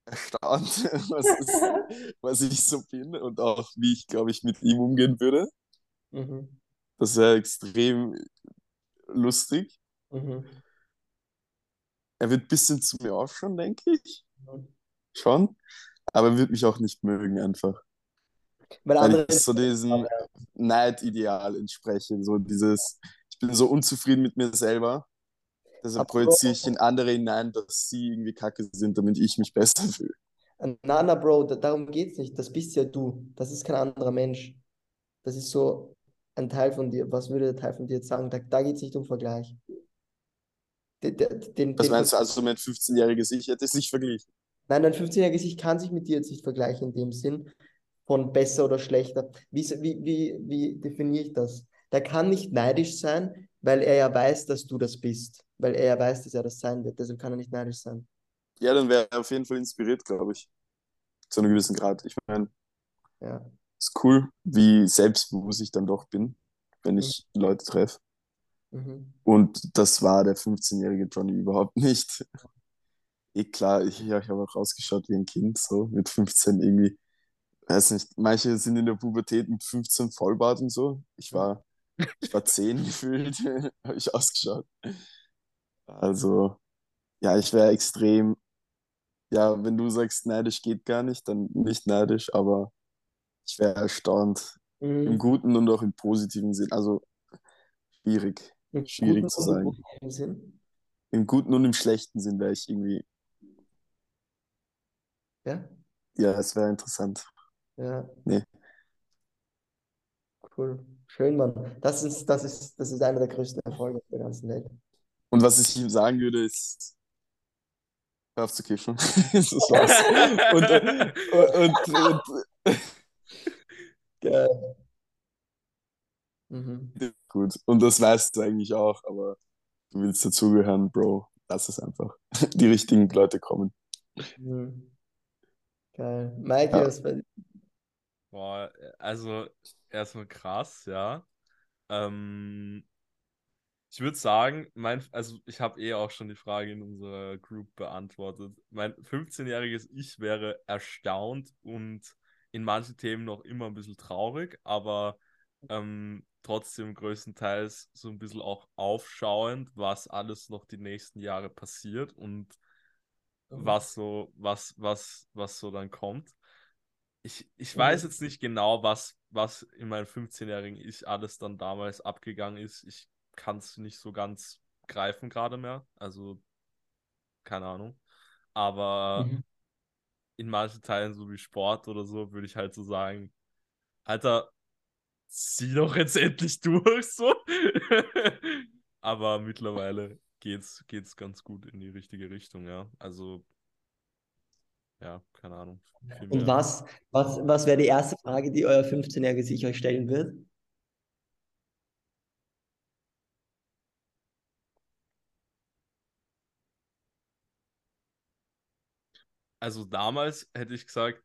erstaunt, was, es, was ich so bin und auch wie ich, glaube ich, mit ihm umgehen würde. Mhm. Das wäre extrem lustig. Mhm. Er wird ein bisschen zu mir aufschauen, denke ich. Mhm. Schon. Aber er wird mich auch nicht mögen, einfach. Weil andere ich so diesem Neidideal entspreche. So dieses, ich bin so unzufrieden mit mir selber. Deshalb projiziere ich in andere hinein, dass sie irgendwie kacke sind, damit ich mich besser fühle. Na, na, Bro, da, darum geht's nicht. Das bist ja du. Das ist kein anderer Mensch. Das ist so ein Teil von dir. Was würde der Teil von dir jetzt sagen? Da, da geht's nicht um Vergleich. Den, den, Was meinst du? Also mein 15-jähriges Ich hätte es nicht verglichen. Nein, dein 15-jähriges Ich kann sich mit dir jetzt nicht vergleichen in dem Sinn von besser oder schlechter. Wie, wie, wie, wie definiere ich das? Der kann nicht neidisch sein, weil er ja weiß, dass du das bist. Weil er ja weiß, dass er das sein wird. Deshalb kann er nicht neidisch sein. Ja, dann wäre er auf jeden Fall inspiriert, glaube ich. Zu einem gewissen Grad. Ich meine, Ja. ist cool, wie selbstbewusst ich dann doch bin, wenn ich Leute treffe. Mhm. Und das war der 15-jährige Johnny überhaupt nicht. Eh klar, ich, ja, ich habe auch rausgeschaut wie ein Kind, so mit 15 irgendwie. Weiß nicht, manche sind in der Pubertät mit 15 Vollbart und so. Ich war, ich war 10 gefühlt, habe ich ausgeschaut. Also, ja, ich wäre extrem, ja, wenn du sagst, neidisch geht gar nicht, dann nicht neidisch, aber ich wäre erstaunt. Im Mhm. guten und auch im positiven Sinn. Also, schwierig. Im schwierig guten zu sagen. im Sinn. Im guten und im schlechten Sinn wäre ich irgendwie, Ja, ja, es wäre interessant. Ja. Nee. Cool. Schön, Mann. Das ist, das ist, das ist einer der größten Erfolge der ganzen Welt. Und was ich ihm sagen würde, ist, hör auf zu kiffen. das war's. Und, und, und, Geil. Mhm. gut. Und das weißt du eigentlich auch, aber du willst dazugehören, Bro. Lass es einfach. Die richtigen Leute kommen. Mhm. Geil. Mikey, Ja. was bei? Boah, also erstmal krass, ja. Ähm, ich würde sagen, mein, also ich habe eh auch schon die Frage in unserer Group beantwortet. Mein 15-jähriges Ich wäre erstaunt und in manchen Themen noch immer ein bisschen traurig, aber ähm, trotzdem größtenteils so ein bisschen auch aufschauend, was alles noch die nächsten Jahre passiert und was so, was, was, was so dann kommt. Ich, ich Mhm. weiß jetzt nicht genau, was, was in meinem 15-jährigen Ich alles dann damals abgegangen ist. Ich kann es nicht so ganz greifen gerade mehr. Also, keine Ahnung. Aber Mhm. in manchen Teilen, so wie Sport oder so, würde ich halt so sagen, Alter, zieh doch jetzt endlich durch, so. Aber mittlerweile geht's, geht's ganz gut in die richtige Richtung, ja. Also ja, keine Ahnung. Und was, was, was wäre die erste Frage, die euer 15-jähriges Ich euch stellen wird? Also damals hätte ich gesagt,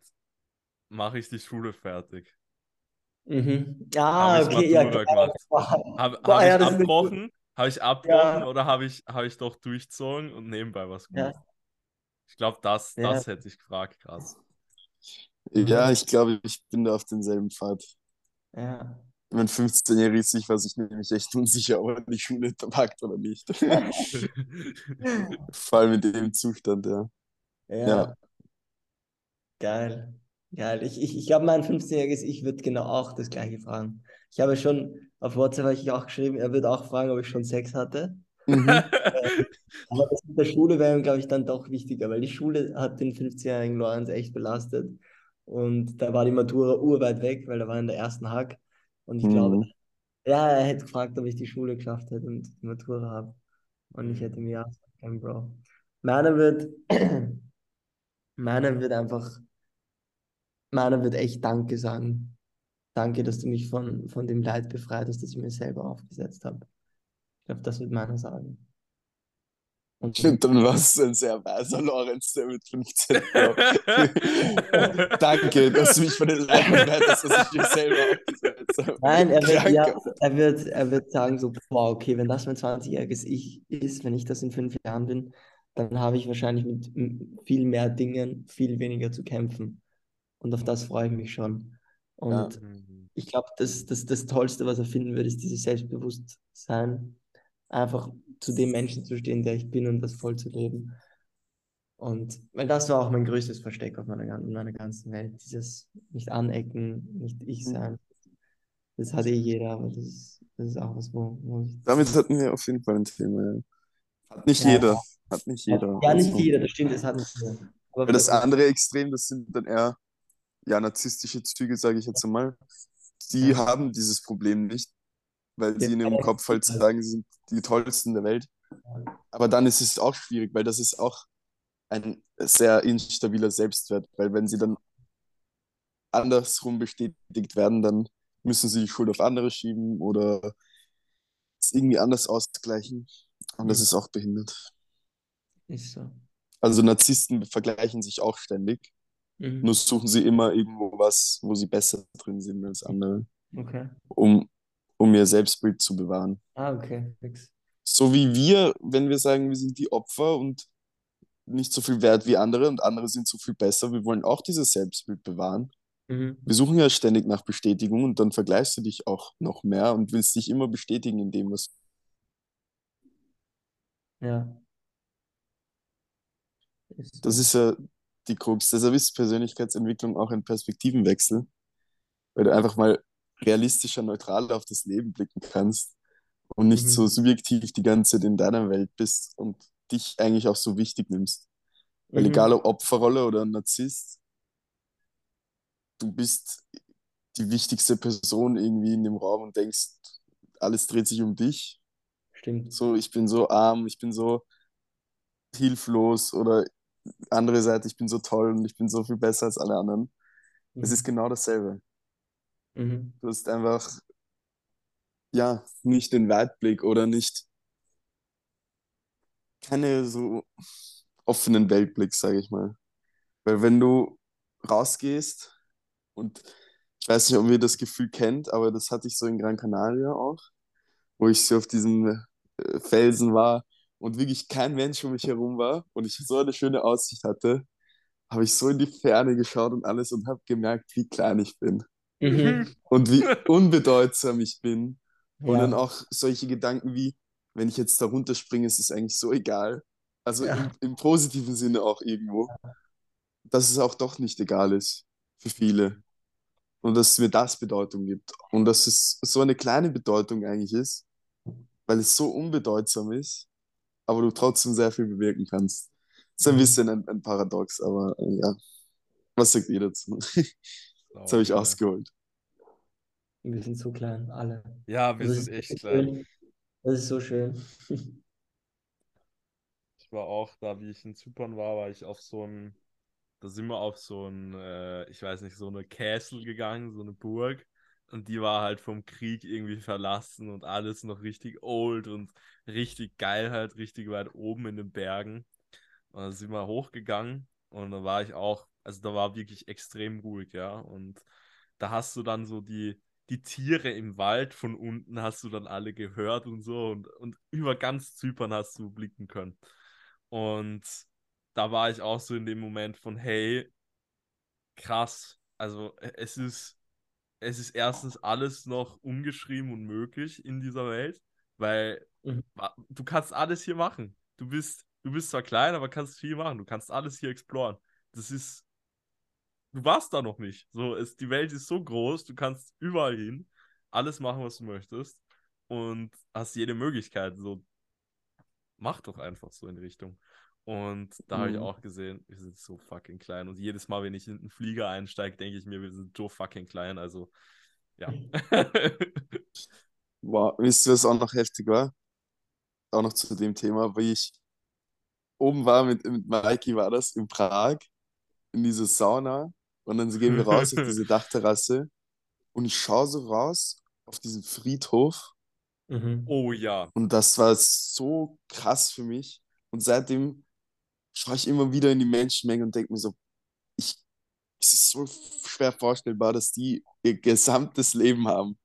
mache ich die Schule fertig. Mhm. Ah, Habe ich okay, ja, gemacht. Wow. Habe hab ja, ich abgebrochen? Habe ich abgebrochen Ja. oder habe ich, hab ich doch durchgezogen und nebenbei was Ja. Ich glaube, das, Ja. das hätte ich gefragt, krass. Ja, Mhm. ich glaube, ich bin da auf denselben Pfad. Ja. Mein 15-jähriges Ich war sich nämlich echt unsicher, ob er die Schule packt oder nicht. Vor allem in dem Zustand, ja. Ja. Ja. Geil. Geil. Ich, ich, ich glaube, mein 15-jähriges Ich wird genau auch das gleiche fragen. Ich habe schon, auf WhatsApp habe ich auch geschrieben, er wird auch fragen, ob ich schon Sex hatte. Mhm. Aber das mit der Schule wäre glaube ich, dann doch wichtiger, weil die Schule hat den 15-jährigen Lorenz echt belastet. Und da war die Matura urweit weg, weil er war in der ersten Hack. Und ich glaube, Mhm. ja, er hätte gefragt, ob ich die Schule geschafft hätte und die Matura habe. Und ich hätte mir ja gesagt, Bro. Meiner wird, meiner wird einfach, meiner wird echt Danke sagen. Danke, dass du mich von, von dem Leid befreit hast, das ich mir selber aufgesetzt habe. Ich glaube, das wird meiner sagen. Und dann, Dann war es ein sehr weiser Lorenz, der mit 15 war. Danke, dass du mich von den Leuten befreitest, dass ich mir selber aufgesetzt habe. Nein, er wird, ja, er wird, er wird sagen so, wow, okay, wenn das mein 20-jähriges Ich ist, wenn ich das in fünf Jahren bin, dann habe ich wahrscheinlich mit viel mehr Dingen viel weniger zu kämpfen. Und auf das freue ich mich schon. Und Mhm. ich glaube, das, das, das Tollste, was er finden wird, ist dieses Selbstbewusstsein, einfach zu dem Menschen zu stehen, der ich bin und das voll zu leben. Und weil das war auch mein größtes Versteck auf meiner, in meiner ganzen Welt, dieses nicht anecken, nicht ich Mhm. sein. Das hat eh jeder, aber das ist, das ist auch was, wo, wo ich. Damit hatten wir auf jeden Fall ein Thema. Ja. Hat nicht Ja. jeder. Hat nicht jeder. Ja, nicht Also, jeder, das stimmt, das hat nicht jeder. Aber das andere Extrem, das sind dann eher ja, narzisstische Züge, sage ich jetzt einmal. Die Ja. haben dieses Problem nicht, weil sie in ihrem. Kopf halt sagen, sie sind die tollsten der Welt. Aber dann ist es auch schwierig, weil das ist auch ein sehr instabiler Selbstwert, weil wenn sie dann andersrum bestätigt werden, dann müssen sie die Schuld auf andere schieben oder es irgendwie anders ausgleichen. Und das ist auch behindert. ist so. Also Narzissten vergleichen sich auch ständig, Mhm. nur suchen sie immer irgendwo was, wo sie besser drin sind als andere, Okay. um, um ihr Selbstbild zu bewahren. Ah, okay. Fix. So wie wir, wenn wir sagen, wir sind die Opfer und nicht so viel wert wie andere und andere sind so viel besser, wir wollen auch dieses Selbstbild bewahren. Mhm. Wir suchen ja ständig nach Bestätigung und dann vergleichst du dich auch noch mehr und willst dich immer bestätigen in dem, was Ja. Ist. Das ist ja die Krux. Deshalb ist Persönlichkeitsentwicklung auch ein Perspektivenwechsel, weil du einfach mal realistischer, neutraler auf das Leben blicken kannst und nicht Mhm. so subjektiv die ganze Zeit in deiner Welt bist und dich eigentlich auch so wichtig nimmst. Weil Mhm. egal ob Opferrolle oder Narzisst, du bist die wichtigste Person irgendwie in dem Raum und denkst, alles dreht sich um dich. Stimmt. So, ich bin so arm, ich bin so hilflos oder andere Seite, ich bin so toll und ich bin so viel besser als alle anderen. Es ist Mhm. genau dasselbe. Mhm. Du hast einfach, ja, nicht den Weitblick oder nicht keine so offenen Weltblick, sage ich mal. Weil wenn du rausgehst und ich weiß nicht, ob ihr das Gefühl kennt, aber das hatte ich so in Gran Canaria auch, wo ich so auf diesem äh, Felsen war und wirklich kein Mensch um mich herum war und ich so eine schöne Aussicht hatte, habe ich so in die Ferne geschaut und alles und habe gemerkt, wie klein ich bin Mhm. und wie unbedeutsam ich bin. Und Ja. dann auch solche Gedanken wie, wenn ich jetzt da runterspringe, ist es eigentlich so egal. Also Ja. im, im positiven Sinne auch irgendwo, dass es auch doch nicht egal ist für viele. Und dass es mir das Bedeutung gibt. Und dass es so eine kleine Bedeutung eigentlich ist, weil es so unbedeutsam ist, aber du trotzdem sehr viel bewirken kannst. Das ist ein Mhm. bisschen ein, ein Paradox, aber äh, ja. Was sagt ihr dazu? Das habe ich ausgeholt. Wir sind so klein, alle. Ja, wir Das sind ist echt so klein. schön. Das ist so schön. Ich war auch da, wie ich in Zypern war, war ich auf so einem da sind wir auf so ein, äh, ich weiß nicht, so eine Castle gegangen, so eine Burg. Und die war halt vom Krieg irgendwie verlassen und alles noch richtig old und richtig geil halt, richtig weit oben in den Bergen. Und dann sind wir hochgegangen und da war ich auch, also da war wirklich extrem ruhig, ja. Und da hast du dann so die, die Tiere im Wald von unten hast du dann alle gehört und so und, und über ganz Zypern hast du blicken können. Und da war ich auch so in dem Moment von, hey, krass, also e, es ist es ist erstens alles noch ungeschrieben und möglich in dieser Welt, weil mhm. du kannst alles hier machen. Du bist, du bist zwar klein, aber kannst viel machen. Du kannst alles hier exploren. Das ist, du warst da noch nicht. So, es, die Welt ist so groß, du kannst überall hin, alles machen, was du möchtest und hast jede Möglichkeit. So, mach doch einfach so in die Richtung. Und da mhm. habe ich auch gesehen, wir sind so fucking klein. Und jedes Mal, wenn ich in einen Flieger einsteige, denke ich mir, wir sind so fucking klein. Also, ja. wow, wisst ihr, was auch noch heftig war? Auch noch zu dem Thema, wie ich oben war mit, mit Mikey, war das in Prag, in dieser Sauna. Und dann gehen wir raus auf diese Dachterrasse. Und ich schaue so raus auf diesen Friedhof. Mhm. Oh ja. Und das war so krass für mich. Und seitdem schaue ich immer wieder in die Menschenmenge und denke mir so, ich, es ist so schwer vorstellbar, dass die ihr gesamtes Leben haben.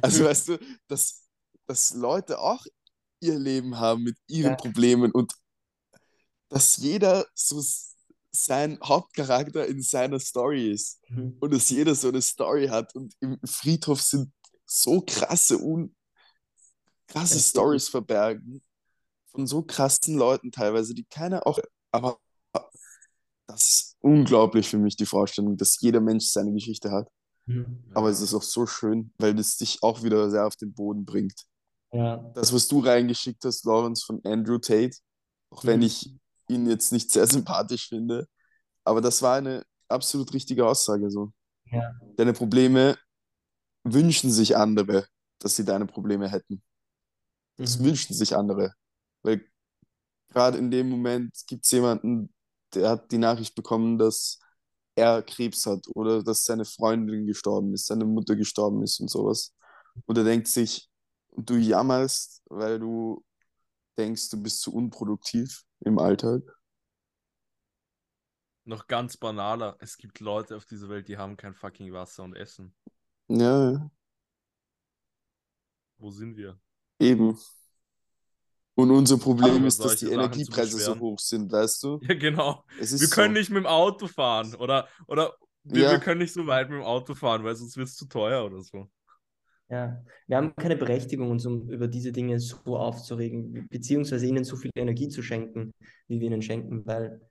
Also weißt du, dass, dass Leute auch ihr Leben haben mit ihren ja. Problemen und dass jeder so sein Hauptcharakter in seiner Story ist mhm. und dass jeder so eine Story hat und im Friedhof sind so krasse, un krasse Stories verbergen von so krassen Leuten teilweise, die keiner auch, aber das ist unglaublich für mich, die Vorstellung, dass jeder Mensch seine Geschichte hat. Mhm. Aber es ist auch so schön, weil es dich auch wieder sehr auf den Boden bringt. Ja. Das, was du reingeschickt hast, Lawrence, von Andrew Tate, auch wenn mhm. ich ihn jetzt nicht sehr sympathisch finde, aber das war eine absolut richtige Aussage so. Ja. Deine Probleme wünschen sich andere, dass sie deine Probleme hätten. Das mhm. wünschen sich andere. Weil gerade in dem Moment gibt es jemanden, der hat die Nachricht bekommen, dass er Krebs hat oder dass seine Freundin gestorben ist, seine Mutter gestorben ist und sowas. Und er denkt sich, du jammerst, weil du denkst, du bist zu unproduktiv im Alltag. Noch ganz banaler, es gibt Leute auf dieser Welt, die haben kein fucking Wasser und Essen. Ja. Wo sind wir? Eben. Und unser Problem ist, dass die Energiepreise so hoch sind, weißt du? Ja, genau. wir können so. nicht mit dem Auto fahren oder, oder wir, ja. wir können nicht so weit mit dem Auto fahren, weil sonst wird es zu teuer oder so. Ja, wir haben keine Berechtigung, uns um über diese Dinge so aufzuregen, beziehungsweise ihnen so viel Energie zu schenken, wie wir ihnen schenken, weil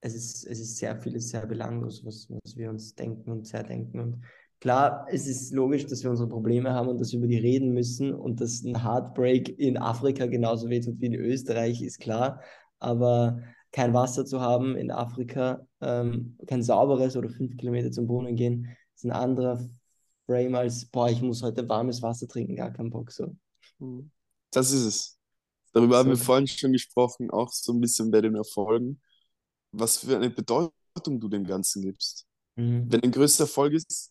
es ist, es ist sehr vieles sehr belanglos, was, was wir uns denken und sehr denken. Und Klar, es ist logisch, dass wir unsere Probleme haben und dass wir über die reden müssen und dass ein Heartbreak in Afrika genauso wehtut wie in Österreich, ist klar. Aber kein Wasser zu haben in Afrika, ähm, kein sauberes oder fünf Kilometer zum Brunnen gehen, ist ein anderer Frame als, boah, ich muss heute warmes Wasser trinken, gar kein Bock so. Mhm. Das ist es. Darüber so. haben wir vorhin schon gesprochen, auch so ein bisschen bei den Erfolgen, was für eine Bedeutung du dem Ganzen gibst. Mhm. Wenn ein größter Erfolg ist,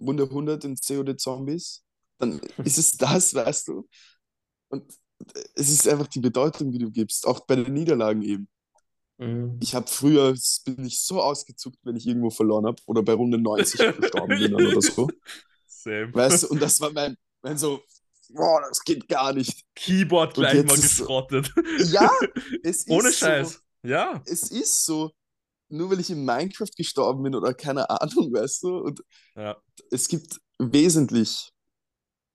Runde 100 in COD Zombies, dann ist es das, weißt du. Und es ist einfach die Bedeutung, die du gibst, auch bei den Niederlagen eben. Mhm. Ich habe früher, bin ich so ausgezuckt, wenn ich irgendwo verloren habe oder bei Runde 90 gestorben bin oder so. Same. Weißt du, und das war mein, mein so, boah, das geht gar nicht. Keyboard gleich mal geschrottet. Ja, es ist Ohne Scheiß. So, ja. Es ist so nur weil ich in Minecraft gestorben bin oder keine Ahnung, weißt du? Und ja. es gibt wesentlich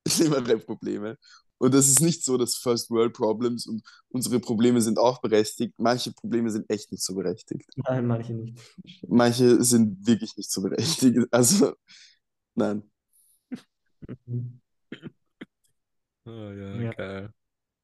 schlimmere Probleme. Und das ist nicht so, dass First World Problems und unsere Probleme sind auch berechtigt. Manche Probleme sind echt nicht so berechtigt. Nein, manche nicht. Manche sind wirklich nicht so berechtigt. Also, nein. oh ja, ja. geil.